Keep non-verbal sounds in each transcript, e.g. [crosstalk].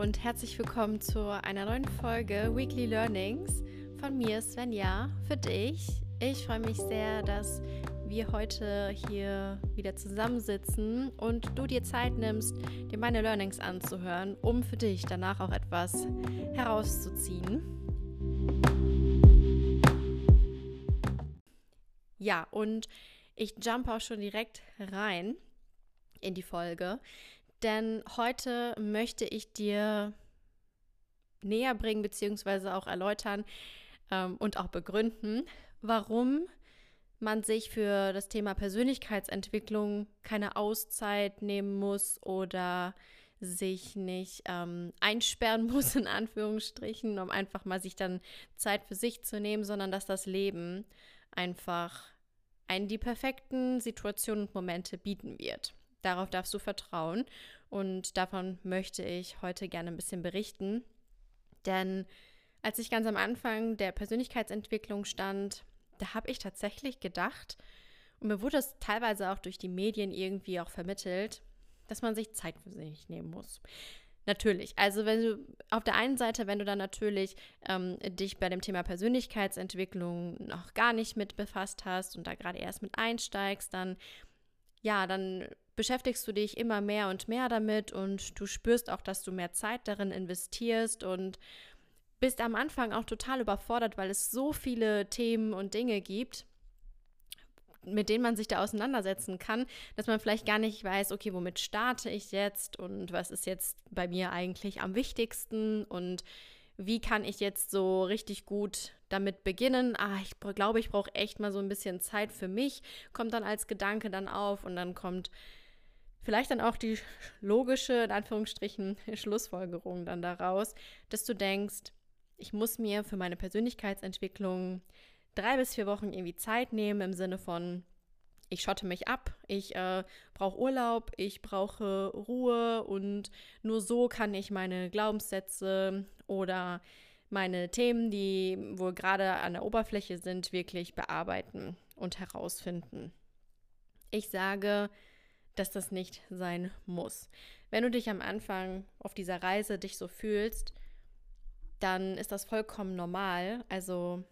und herzlich willkommen zu einer neuen Folge Weekly Learnings von mir, Svenja, für dich. Ich freue mich sehr, dass wir heute hier wieder zusammensitzen und du dir Zeit nimmst, dir meine Learnings anzuhören, um für dich danach auch etwas herauszuziehen. Ja, und ich jump auch schon direkt rein in die Folge, denn heute möchte ich dir näher bringen bzw. auch erläutern ähm, und auch begründen, warum man sich für das Thema Persönlichkeitsentwicklung keine Auszeit nehmen muss oder sich nicht ähm, einsperren muss, in Anführungsstrichen, um einfach mal sich dann Zeit für sich zu nehmen, sondern dass das Leben einfach einen die perfekten Situationen und Momente bieten wird. Darauf darfst du vertrauen und davon möchte ich heute gerne ein bisschen berichten. Denn als ich ganz am Anfang der Persönlichkeitsentwicklung stand, da habe ich tatsächlich gedacht, und mir wurde es teilweise auch durch die Medien irgendwie auch vermittelt, dass man sich Zeit für sich nehmen muss. Natürlich. Also wenn du auf der einen Seite, wenn du dann natürlich ähm, dich bei dem Thema Persönlichkeitsentwicklung noch gar nicht mit befasst hast und da gerade erst mit einsteigst, dann ja, dann beschäftigst du dich immer mehr und mehr damit und du spürst auch, dass du mehr Zeit darin investierst und bist am Anfang auch total überfordert, weil es so viele Themen und Dinge gibt, mit denen man sich da auseinandersetzen kann, dass man vielleicht gar nicht weiß, okay, womit starte ich jetzt und was ist jetzt bei mir eigentlich am wichtigsten und wie kann ich jetzt so richtig gut damit beginnen? Ah, ich glaube, ich brauche echt mal so ein bisschen Zeit für mich, kommt dann als Gedanke dann auf und dann kommt vielleicht dann auch die logische, in Anführungsstrichen, [laughs] Schlussfolgerung dann daraus, dass du denkst, ich muss mir für meine Persönlichkeitsentwicklung drei bis vier Wochen irgendwie Zeit nehmen im Sinne von, ich schotte mich ab, ich äh, brauche Urlaub, ich brauche Ruhe und nur so kann ich meine Glaubenssätze oder meine Themen, die wohl gerade an der Oberfläche sind, wirklich bearbeiten und herausfinden. Ich sage, dass das nicht sein muss. Wenn du dich am Anfang auf dieser Reise dich so fühlst, dann ist das vollkommen normal. Also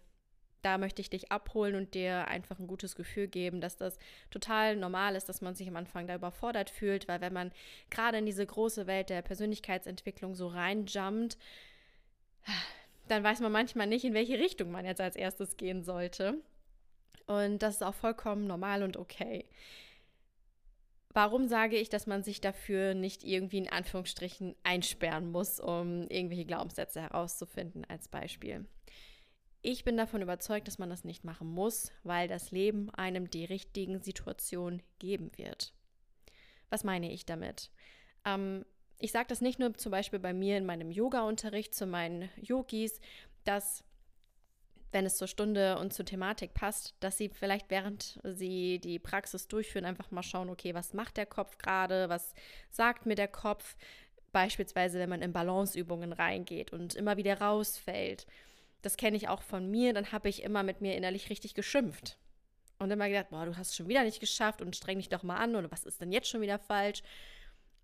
da möchte ich dich abholen und dir einfach ein gutes Gefühl geben, dass das total normal ist, dass man sich am Anfang da überfordert fühlt, weil wenn man gerade in diese große Welt der Persönlichkeitsentwicklung so reinjumpt, dann weiß man manchmal nicht, in welche Richtung man jetzt als erstes gehen sollte. Und das ist auch vollkommen normal und okay. Warum sage ich, dass man sich dafür nicht irgendwie in Anführungsstrichen einsperren muss, um irgendwelche Glaubenssätze herauszufinden, als Beispiel? Ich bin davon überzeugt, dass man das nicht machen muss, weil das Leben einem die richtigen Situationen geben wird. Was meine ich damit? Ähm, ich sage das nicht nur zum Beispiel bei mir in meinem Yoga-Unterricht zu meinen Yogis, dass wenn es zur Stunde und zur Thematik passt, dass sie vielleicht während sie die Praxis durchführen, einfach mal schauen, okay, was macht der Kopf gerade, was sagt mir der Kopf, beispielsweise wenn man in Balanceübungen reingeht und immer wieder rausfällt. Das kenne ich auch von mir, dann habe ich immer mit mir innerlich richtig geschimpft. Und immer gedacht, boah, du hast es schon wieder nicht geschafft und streng dich doch mal an oder was ist denn jetzt schon wieder falsch?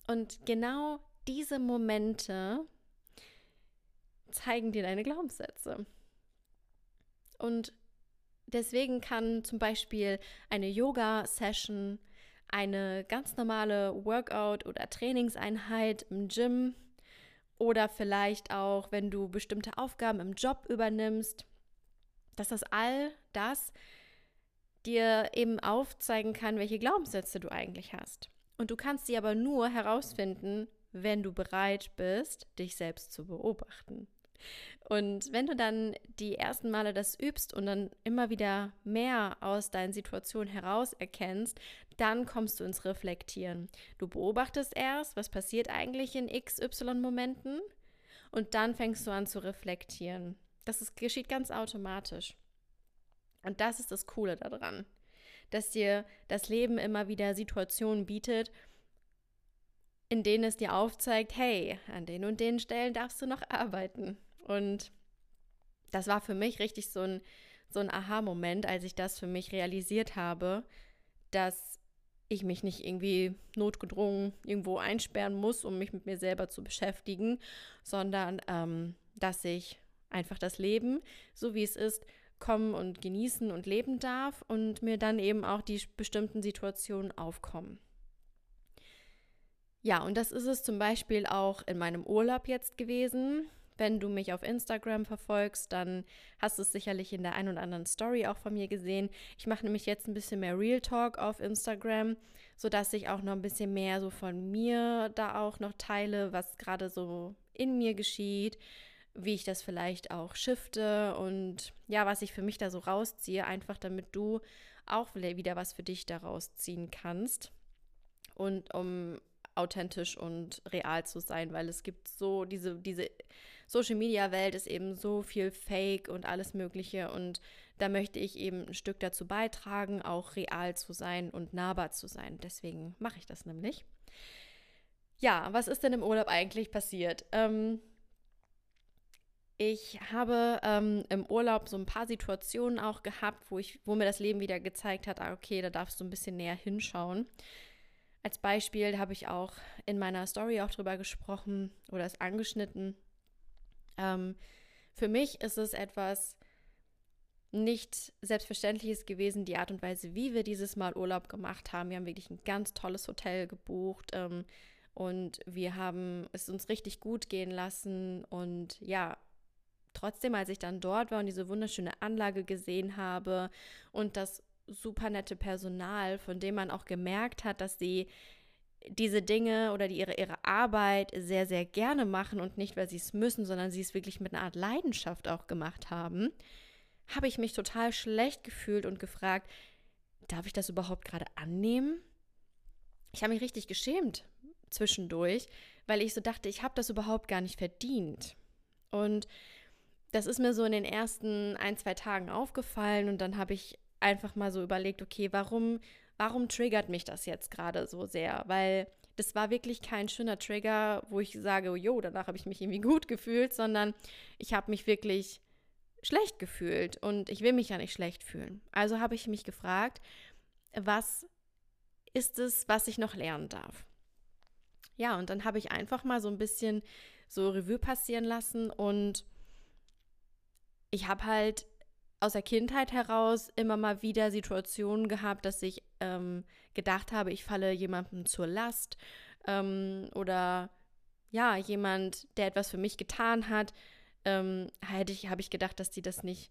Und genau diese Momente zeigen dir deine Glaubenssätze. Und deswegen kann zum Beispiel eine Yoga-Session, eine ganz normale Workout- oder Trainingseinheit im Gym oder vielleicht auch, wenn du bestimmte Aufgaben im Job übernimmst, dass das all das dir eben aufzeigen kann, welche Glaubenssätze du eigentlich hast. Und du kannst sie aber nur herausfinden, wenn du bereit bist, dich selbst zu beobachten. Und wenn du dann die ersten Male das übst und dann immer wieder mehr aus deinen Situationen heraus erkennst, dann kommst du ins Reflektieren. Du beobachtest erst, was passiert eigentlich in XY-Momenten und dann fängst du an zu reflektieren. Das ist, geschieht ganz automatisch. Und das ist das Coole daran, dass dir das Leben immer wieder Situationen bietet, in denen es dir aufzeigt, hey, an den und den Stellen darfst du noch arbeiten. Und das war für mich richtig so ein, so ein Aha-Moment, als ich das für mich realisiert habe, dass ich mich nicht irgendwie notgedrungen irgendwo einsperren muss, um mich mit mir selber zu beschäftigen, sondern ähm, dass ich einfach das Leben, so wie es ist, kommen und genießen und leben darf und mir dann eben auch die bestimmten Situationen aufkommen. Ja, und das ist es zum Beispiel auch in meinem Urlaub jetzt gewesen. Wenn du mich auf Instagram verfolgst, dann hast du es sicherlich in der ein oder anderen Story auch von mir gesehen. Ich mache nämlich jetzt ein bisschen mehr Real Talk auf Instagram, sodass ich auch noch ein bisschen mehr so von mir da auch noch teile, was gerade so in mir geschieht, wie ich das vielleicht auch shifte und ja, was ich für mich da so rausziehe, einfach damit du auch wieder was für dich daraus ziehen kannst. Und um authentisch und real zu sein, weil es gibt so diese, diese Social Media Welt ist eben so viel Fake und alles Mögliche und da möchte ich eben ein Stück dazu beitragen, auch real zu sein und nahbar zu sein. Deswegen mache ich das nämlich. Ja, was ist denn im Urlaub eigentlich passiert? Ähm, ich habe ähm, im Urlaub so ein paar Situationen auch gehabt, wo, ich, wo mir das Leben wieder gezeigt hat, ah, okay, da darfst du ein bisschen näher hinschauen. Als Beispiel habe ich auch in meiner Story auch drüber gesprochen oder es angeschnitten. Ähm, für mich ist es etwas nicht Selbstverständliches gewesen, die Art und Weise, wie wir dieses Mal Urlaub gemacht haben. Wir haben wirklich ein ganz tolles Hotel gebucht ähm, und wir haben es uns richtig gut gehen lassen und ja, trotzdem, als ich dann dort war und diese wunderschöne Anlage gesehen habe und das super nette Personal, von dem man auch gemerkt hat, dass sie diese Dinge oder die ihre, ihre Arbeit sehr, sehr gerne machen und nicht, weil sie es müssen, sondern sie es wirklich mit einer Art Leidenschaft auch gemacht haben, habe ich mich total schlecht gefühlt und gefragt, darf ich das überhaupt gerade annehmen? Ich habe mich richtig geschämt zwischendurch, weil ich so dachte, ich habe das überhaupt gar nicht verdient. Und das ist mir so in den ersten ein, zwei Tagen aufgefallen und dann habe ich einfach mal so überlegt, okay, warum, warum triggert mich das jetzt gerade so sehr? Weil das war wirklich kein schöner Trigger, wo ich sage, oh, jo, danach habe ich mich irgendwie gut gefühlt, sondern ich habe mich wirklich schlecht gefühlt und ich will mich ja nicht schlecht fühlen. Also habe ich mich gefragt, was ist es, was ich noch lernen darf? Ja, und dann habe ich einfach mal so ein bisschen so Revue passieren lassen und ich habe halt aus der Kindheit heraus immer mal wieder Situationen gehabt, dass ich ähm, gedacht habe, ich falle jemandem zur Last ähm, oder ja, jemand, der etwas für mich getan hat, ähm, hätte ich, habe ich gedacht, dass die das nicht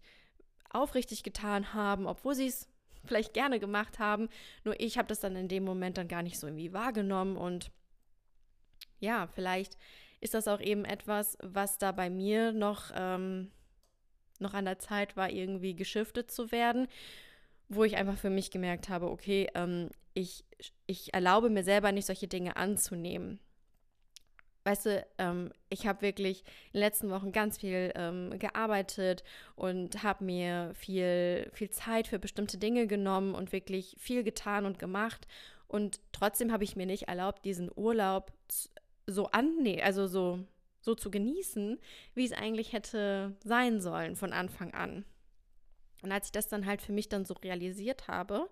aufrichtig getan haben, obwohl sie es [laughs] vielleicht gerne gemacht haben. Nur ich habe das dann in dem Moment dann gar nicht so irgendwie wahrgenommen und ja, vielleicht ist das auch eben etwas, was da bei mir noch ähm, noch an der Zeit war, irgendwie geschiftet zu werden, wo ich einfach für mich gemerkt habe, okay, ähm, ich, ich erlaube mir selber nicht, solche Dinge anzunehmen. Weißt du, ähm, ich habe wirklich in den letzten Wochen ganz viel ähm, gearbeitet und habe mir viel, viel Zeit für bestimmte Dinge genommen und wirklich viel getan und gemacht. Und trotzdem habe ich mir nicht erlaubt, diesen Urlaub so annehmen, also so so zu genießen, wie es eigentlich hätte sein sollen von Anfang an. Und als ich das dann halt für mich dann so realisiert habe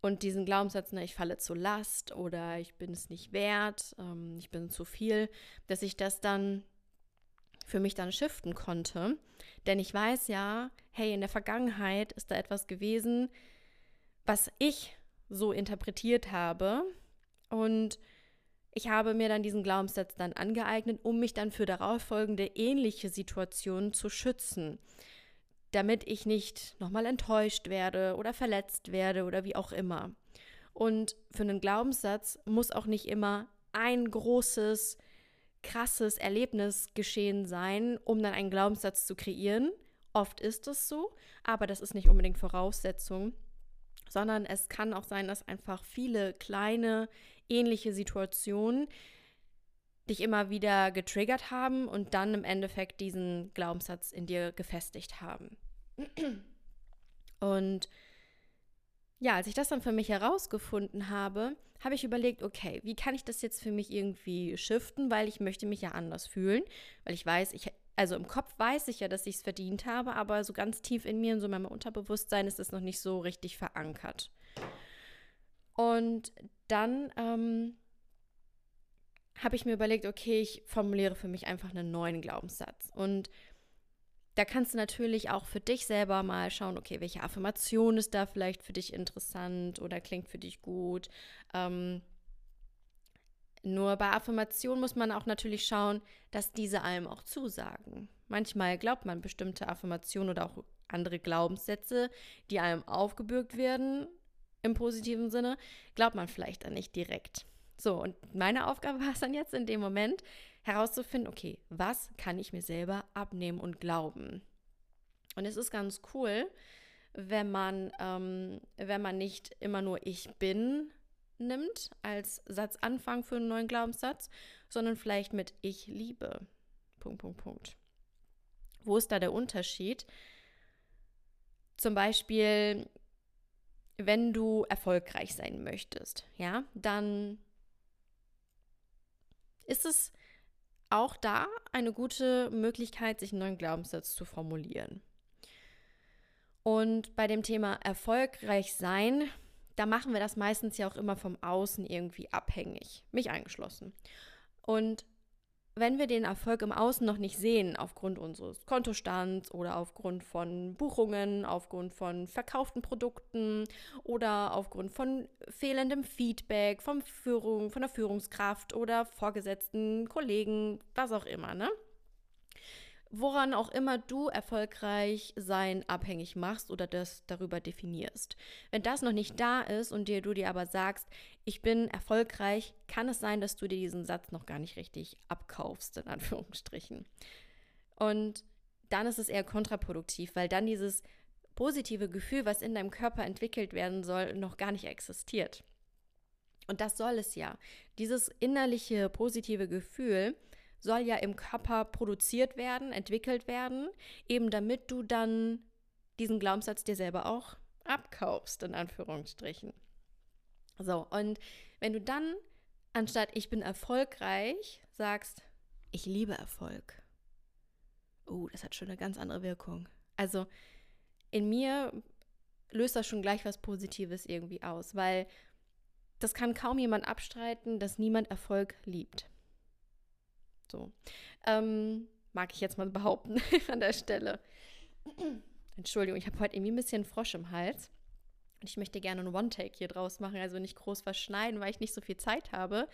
und diesen Glaubenssatz, ne, ich falle zur Last oder ich bin es nicht wert, ähm, ich bin zu viel, dass ich das dann für mich dann shiften konnte. Denn ich weiß ja, hey, in der Vergangenheit ist da etwas gewesen, was ich so interpretiert habe und ich habe mir dann diesen Glaubenssatz dann angeeignet, um mich dann für darauffolgende ähnliche Situationen zu schützen, damit ich nicht nochmal enttäuscht werde oder verletzt werde oder wie auch immer. Und für einen Glaubenssatz muss auch nicht immer ein großes, krasses Erlebnis geschehen sein, um dann einen Glaubenssatz zu kreieren. Oft ist es so, aber das ist nicht unbedingt Voraussetzung, sondern es kann auch sein, dass einfach viele kleine ähnliche Situationen dich immer wieder getriggert haben und dann im Endeffekt diesen Glaubenssatz in dir gefestigt haben. Und ja, als ich das dann für mich herausgefunden habe, habe ich überlegt, okay, wie kann ich das jetzt für mich irgendwie shiften, weil ich möchte mich ja anders fühlen, weil ich weiß, ich also im Kopf weiß ich ja, dass ich es verdient habe, aber so ganz tief in mir, in so meinem Unterbewusstsein ist es noch nicht so richtig verankert. Und dann ähm, habe ich mir überlegt, okay, ich formuliere für mich einfach einen neuen Glaubenssatz. Und da kannst du natürlich auch für dich selber mal schauen, okay, welche Affirmation ist da vielleicht für dich interessant oder klingt für dich gut. Ähm, nur bei Affirmationen muss man auch natürlich schauen, dass diese einem auch zusagen. Manchmal glaubt man bestimmte Affirmationen oder auch andere Glaubenssätze, die einem aufgebürgt werden, im positiven Sinne, glaubt man vielleicht dann nicht direkt. So, und meine Aufgabe [laughs] war es dann jetzt in dem Moment herauszufinden, okay, was kann ich mir selber abnehmen und glauben? Und es ist ganz cool, wenn man, ähm, wenn man nicht immer nur ich bin nimmt als Satzanfang für einen neuen Glaubenssatz, sondern vielleicht mit ich liebe. Punkt, Punkt, Punkt. Wo ist da der Unterschied? Zum Beispiel, wenn du erfolgreich sein möchtest, ja, dann ist es auch da eine gute Möglichkeit, sich einen neuen Glaubenssatz zu formulieren. Und bei dem Thema erfolgreich sein, da machen wir das meistens ja auch immer vom Außen irgendwie abhängig, mich eingeschlossen. Und wenn wir den Erfolg im Außen noch nicht sehen, aufgrund unseres Kontostands oder aufgrund von Buchungen, aufgrund von verkauften Produkten oder aufgrund von fehlendem Feedback vom Führung, von der Führungskraft oder vorgesetzten Kollegen, was auch immer, ne? Woran auch immer du erfolgreich sein abhängig machst oder das darüber definierst. Wenn das noch nicht da ist und dir, du dir aber sagst, ich bin erfolgreich, kann es sein, dass du dir diesen Satz noch gar nicht richtig abkaufst, in Anführungsstrichen. Und dann ist es eher kontraproduktiv, weil dann dieses positive Gefühl, was in deinem Körper entwickelt werden soll, noch gar nicht existiert. Und das soll es ja. Dieses innerliche positive Gefühl soll ja im Körper produziert werden, entwickelt werden, eben damit du dann diesen Glaubenssatz dir selber auch abkaufst, in Anführungsstrichen. So, und wenn du dann anstatt ich bin erfolgreich sagst, ich liebe Erfolg. Oh, das hat schon eine ganz andere Wirkung. Also in mir löst das schon gleich was Positives irgendwie aus, weil das kann kaum jemand abstreiten, dass niemand Erfolg liebt. So. Ähm, mag ich jetzt mal behaupten [laughs] an der Stelle. [clears throat] Entschuldigung, ich habe heute irgendwie ein bisschen Frosch im Hals. Und ich möchte gerne einen One-Take hier draus machen, also nicht groß verschneiden, weil ich nicht so viel Zeit habe.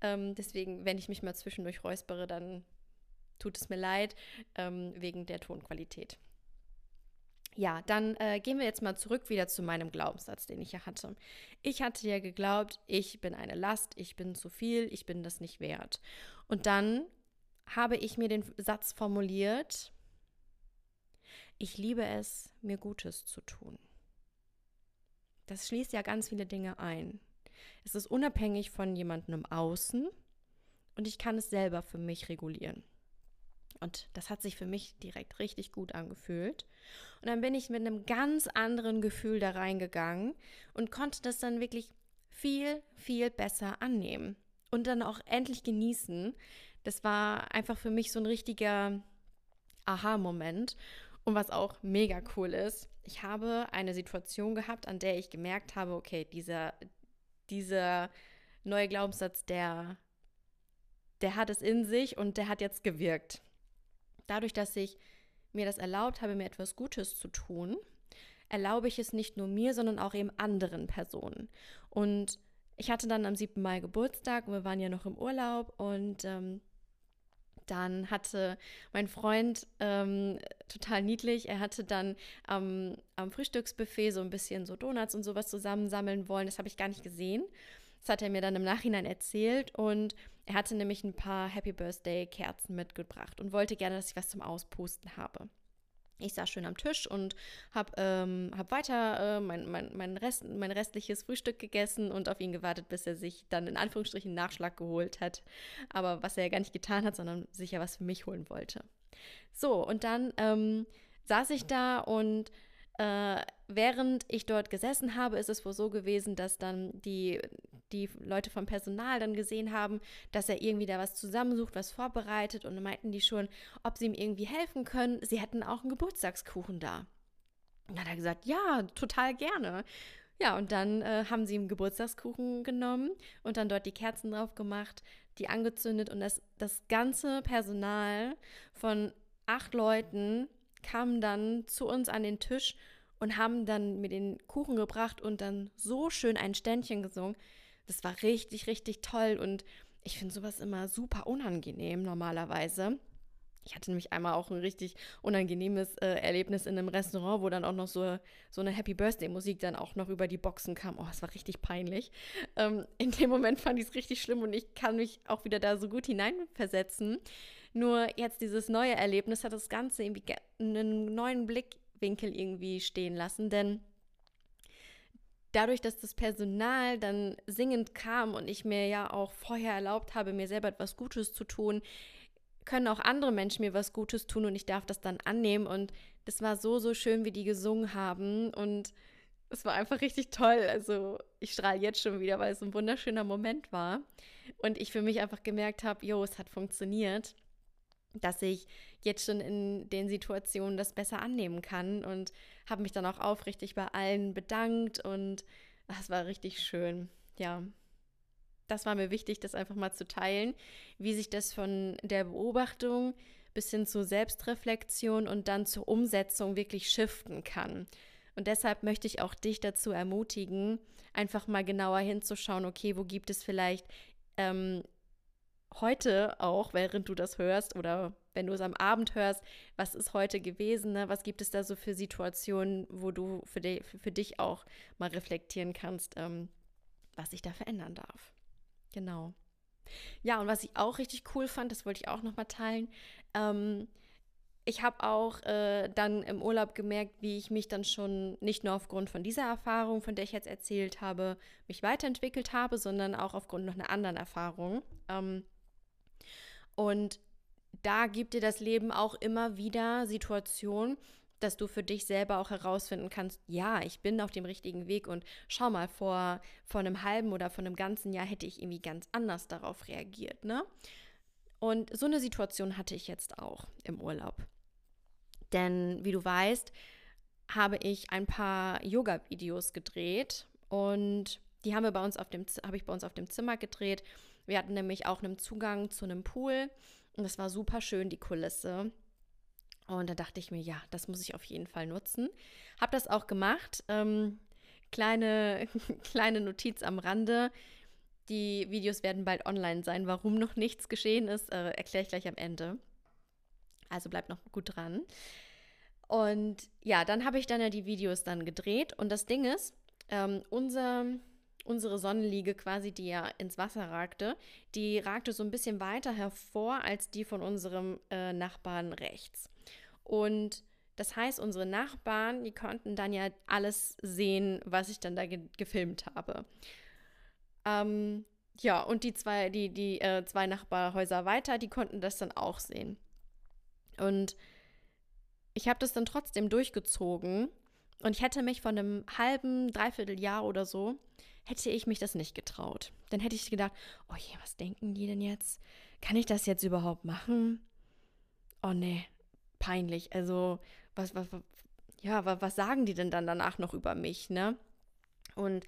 Ähm, deswegen, wenn ich mich mal zwischendurch räuspere, dann tut es mir leid, ähm, wegen der Tonqualität. Ja, dann äh, gehen wir jetzt mal zurück wieder zu meinem Glaubenssatz, den ich ja hatte. Ich hatte ja geglaubt, ich bin eine Last, ich bin zu viel, ich bin das nicht wert. Und dann habe ich mir den Satz formuliert, ich liebe es, mir Gutes zu tun. Das schließt ja ganz viele Dinge ein. Es ist unabhängig von jemandem im Außen und ich kann es selber für mich regulieren. Und das hat sich für mich direkt richtig gut angefühlt. Und dann bin ich mit einem ganz anderen Gefühl da reingegangen und konnte das dann wirklich viel, viel besser annehmen und dann auch endlich genießen. Das war einfach für mich so ein richtiger Aha-Moment. Und was auch mega cool ist, ich habe eine Situation gehabt, an der ich gemerkt habe, okay, dieser, dieser neue Glaubenssatz, der, der hat es in sich und der hat jetzt gewirkt. Dadurch, dass ich mir das erlaubt habe, mir etwas Gutes zu tun, erlaube ich es nicht nur mir, sondern auch eben anderen Personen. Und ich hatte dann am 7. Mai Geburtstag und wir waren ja noch im Urlaub und ähm, dann hatte mein Freund ähm, total niedlich, er hatte dann ähm, am Frühstücksbuffet so ein bisschen so Donuts und sowas zusammensammeln wollen. Das habe ich gar nicht gesehen. Das hat er mir dann im Nachhinein erzählt und er hatte nämlich ein paar Happy Birthday Kerzen mitgebracht und wollte gerne, dass ich was zum Auspusten habe. Ich saß schön am Tisch und habe ähm, hab weiter äh, mein, mein, mein, Rest, mein restliches Frühstück gegessen und auf ihn gewartet, bis er sich dann in Anführungsstrichen Nachschlag geholt hat. Aber was er ja gar nicht getan hat, sondern sich ja was für mich holen wollte. So, und dann ähm, saß ich da und äh, während ich dort gesessen habe, ist es wohl so gewesen, dass dann die, die Leute vom Personal dann gesehen haben, dass er irgendwie da was zusammensucht, was vorbereitet und meinten die schon, ob sie ihm irgendwie helfen können. Sie hätten auch einen Geburtstagskuchen da. Und dann hat er gesagt, ja, total gerne. Ja, und dann äh, haben sie einen Geburtstagskuchen genommen und dann dort die Kerzen drauf gemacht, die angezündet und das, das ganze Personal von acht Leuten kam dann zu uns an den Tisch und haben dann mir den Kuchen gebracht und dann so schön ein Ständchen gesungen. Das war richtig, richtig toll und ich finde sowas immer super unangenehm normalerweise. Ich hatte nämlich einmal auch ein richtig unangenehmes äh, Erlebnis in einem Restaurant, wo dann auch noch so, so eine Happy Birthday-Musik dann auch noch über die Boxen kam. Oh, es war richtig peinlich. Ähm, in dem Moment fand ich es richtig schlimm und ich kann mich auch wieder da so gut hineinversetzen. Nur jetzt dieses neue Erlebnis hat das Ganze irgendwie einen neuen Blickwinkel irgendwie stehen lassen, denn dadurch, dass das Personal dann singend kam und ich mir ja auch vorher erlaubt habe, mir selber etwas Gutes zu tun, können auch andere Menschen mir was Gutes tun und ich darf das dann annehmen. Und das war so, so schön, wie die gesungen haben. Und es war einfach richtig toll. Also ich strahle jetzt schon wieder, weil es ein wunderschöner Moment war. Und ich für mich einfach gemerkt habe, jo, es hat funktioniert, dass ich jetzt schon in den Situationen das besser annehmen kann. Und habe mich dann auch aufrichtig bei allen bedankt. Und es war richtig schön. Ja, das war mir wichtig, das einfach mal zu teilen, wie sich das von der Beobachtung bis hin zur Selbstreflexion und dann zur Umsetzung wirklich shiften kann. Und deshalb möchte ich auch dich dazu ermutigen, einfach mal genauer hinzuschauen, okay, wo gibt es vielleicht ähm, heute auch, während du das hörst oder wenn du es am Abend hörst, was ist heute gewesen, ne? was gibt es da so für Situationen, wo du für, die, für dich auch mal reflektieren kannst, ähm, was sich da verändern darf. Genau. Ja, und was ich auch richtig cool fand, das wollte ich auch nochmal teilen. Ähm, ich habe auch äh, dann im Urlaub gemerkt, wie ich mich dann schon nicht nur aufgrund von dieser Erfahrung, von der ich jetzt erzählt habe, mich weiterentwickelt habe, sondern auch aufgrund noch einer anderen Erfahrung. Ähm, und da gibt dir das Leben auch immer wieder Situationen, dass du für dich selber auch herausfinden kannst, ja, ich bin auf dem richtigen Weg und schau mal, vor, vor einem halben oder vor einem ganzen Jahr hätte ich irgendwie ganz anders darauf reagiert, ne? Und so eine Situation hatte ich jetzt auch im Urlaub. Denn wie du weißt, habe ich ein paar Yoga-Videos gedreht und die haben wir bei uns auf dem, habe ich bei uns auf dem Zimmer gedreht. Wir hatten nämlich auch einen Zugang zu einem Pool und das war super schön, die Kulisse. Und da dachte ich mir, ja, das muss ich auf jeden Fall nutzen. Habe das auch gemacht. Ähm, kleine, [laughs] kleine Notiz am Rande. Die Videos werden bald online sein. Warum noch nichts geschehen ist, äh, erkläre ich gleich am Ende. Also bleibt noch gut dran. Und ja, dann habe ich dann ja die Videos dann gedreht. Und das Ding ist, ähm, unser, unsere Sonnenliege quasi, die ja ins Wasser ragte, die ragte so ein bisschen weiter hervor als die von unserem äh, Nachbarn rechts. Und das heißt, unsere Nachbarn, die konnten dann ja alles sehen, was ich dann da ge gefilmt habe. Ähm, ja, und die zwei, die, die äh, zwei Nachbarhäuser weiter, die konnten das dann auch sehen. Und ich habe das dann trotzdem durchgezogen. Und ich hätte mich von einem halben, dreiviertel Jahr oder so, hätte ich mich das nicht getraut. Dann hätte ich gedacht, oh je, was denken die denn jetzt? Kann ich das jetzt überhaupt machen? Oh nee, peinlich. Also, was, was, was ja, was, was sagen die denn dann danach noch über mich, ne? Und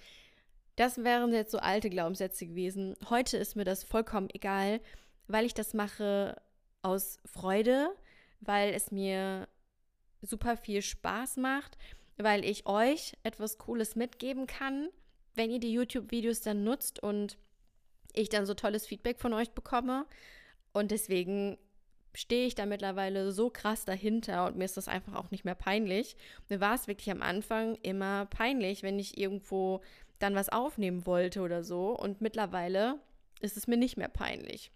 das wären jetzt so alte Glaubenssätze gewesen. Heute ist mir das vollkommen egal, weil ich das mache aus Freude, weil es mir super viel Spaß macht, weil ich euch etwas Cooles mitgeben kann, wenn ihr die YouTube-Videos dann nutzt und ich dann so tolles Feedback von euch bekomme. Und deswegen stehe ich da mittlerweile so krass dahinter und mir ist das einfach auch nicht mehr peinlich. Mir war es wirklich am Anfang immer peinlich, wenn ich irgendwo dann was aufnehmen wollte oder so. Und mittlerweile ist es mir nicht mehr peinlich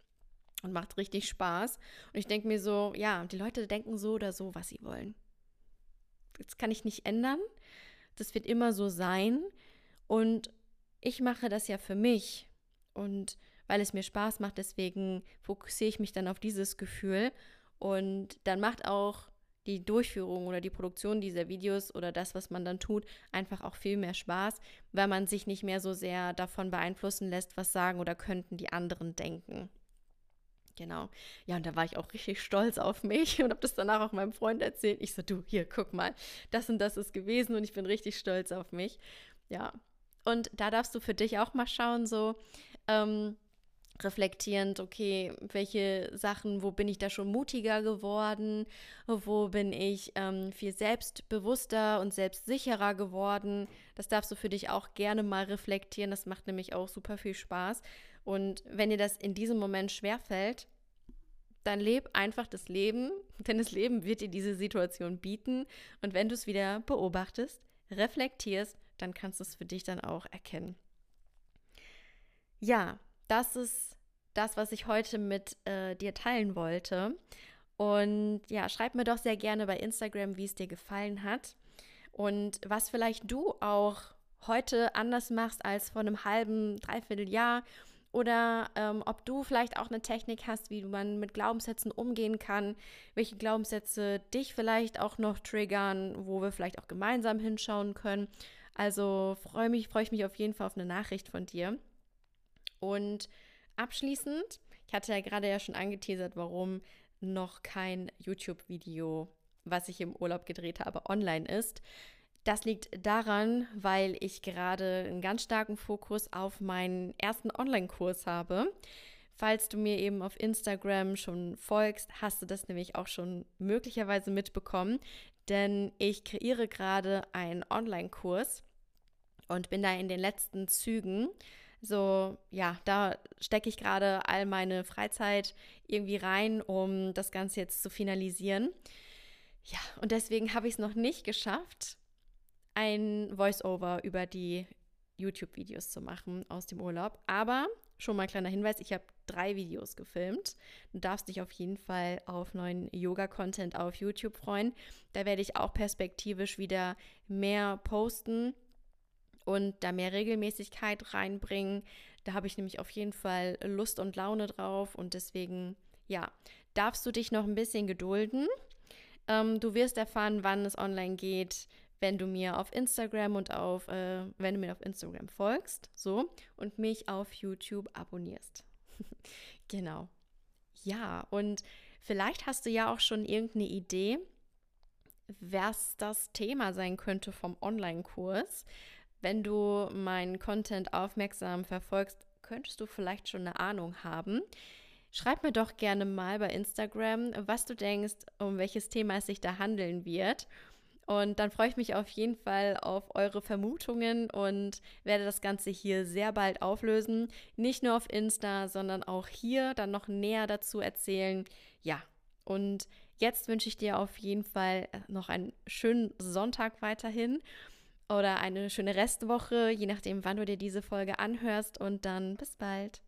und macht richtig Spaß. Und ich denke mir so, ja, die Leute denken so oder so, was sie wollen. Das kann ich nicht ändern. Das wird immer so sein. Und ich mache das ja für mich. Und weil es mir Spaß macht. Deswegen fokussiere ich mich dann auf dieses Gefühl. Und dann macht auch die Durchführung oder die Produktion dieser Videos oder das, was man dann tut, einfach auch viel mehr Spaß, weil man sich nicht mehr so sehr davon beeinflussen lässt, was sagen oder könnten die anderen denken. Genau. Ja, und da war ich auch richtig stolz auf mich [laughs] und habe das danach auch meinem Freund erzählt. Ich so, du, hier, guck mal, das und das ist gewesen und ich bin richtig stolz auf mich. Ja. Und da darfst du für dich auch mal schauen, so ähm, reflektierend, okay, welche Sachen, wo bin ich da schon mutiger geworden, wo bin ich ähm, viel selbstbewusster und selbstsicherer geworden. Das darfst du für dich auch gerne mal reflektieren. Das macht nämlich auch super viel Spaß. Und wenn dir das in diesem Moment schwerfällt, dann leb einfach das Leben, [laughs] denn das Leben wird dir diese Situation bieten. Und wenn du es wieder beobachtest, reflektierst, dann kannst du es für dich dann auch erkennen. Ja, das ist das, was ich heute mit äh, dir teilen wollte. Und ja, schreib mir doch sehr gerne bei Instagram, wie es dir gefallen hat und was vielleicht du auch heute anders machst als vor einem halben, dreiviertel Jahr oder ähm, ob du vielleicht auch eine Technik hast, wie man mit Glaubenssätzen umgehen kann, welche Glaubenssätze dich vielleicht auch noch triggern, wo wir vielleicht auch gemeinsam hinschauen können. Also freue mich, freue ich mich auf jeden Fall auf eine Nachricht von dir. Und abschließend, ich hatte ja gerade ja schon angeteasert, warum noch kein YouTube-Video, was ich im Urlaub gedreht habe, online ist. Das liegt daran, weil ich gerade einen ganz starken Fokus auf meinen ersten Online-Kurs habe. Falls du mir eben auf Instagram schon folgst, hast du das nämlich auch schon möglicherweise mitbekommen, denn ich kreiere gerade einen Online-Kurs und bin da in den letzten Zügen. So, ja, da stecke ich gerade all meine Freizeit irgendwie rein, um das Ganze jetzt zu finalisieren. Ja, und deswegen habe ich es noch nicht geschafft, ein Voice-Over über die YouTube-Videos zu machen aus dem Urlaub. Aber schon mal ein kleiner Hinweis, ich habe drei Videos gefilmt. Du darfst dich auf jeden Fall auf neuen Yoga-Content auf YouTube freuen. Da werde ich auch perspektivisch wieder mehr posten und da mehr Regelmäßigkeit reinbringen. Da habe ich nämlich auf jeden Fall Lust und Laune drauf und deswegen, ja, darfst du dich noch ein bisschen gedulden. Ähm, du wirst erfahren, wann es online geht, wenn du mir auf Instagram und auf, äh, wenn du mir auf Instagram folgst, so, und mich auf YouTube abonnierst. [laughs] genau. Ja, und vielleicht hast du ja auch schon irgendeine Idee, was das Thema sein könnte vom Online-Kurs. Wenn du meinen Content aufmerksam verfolgst, könntest du vielleicht schon eine Ahnung haben. Schreib mir doch gerne mal bei Instagram, was du denkst, um welches Thema es sich da handeln wird. Und dann freue ich mich auf jeden Fall auf eure Vermutungen und werde das Ganze hier sehr bald auflösen. Nicht nur auf Insta, sondern auch hier dann noch näher dazu erzählen. Ja, und jetzt wünsche ich dir auf jeden Fall noch einen schönen Sonntag weiterhin oder eine schöne Restwoche, je nachdem, wann du dir diese Folge anhörst. Und dann bis bald.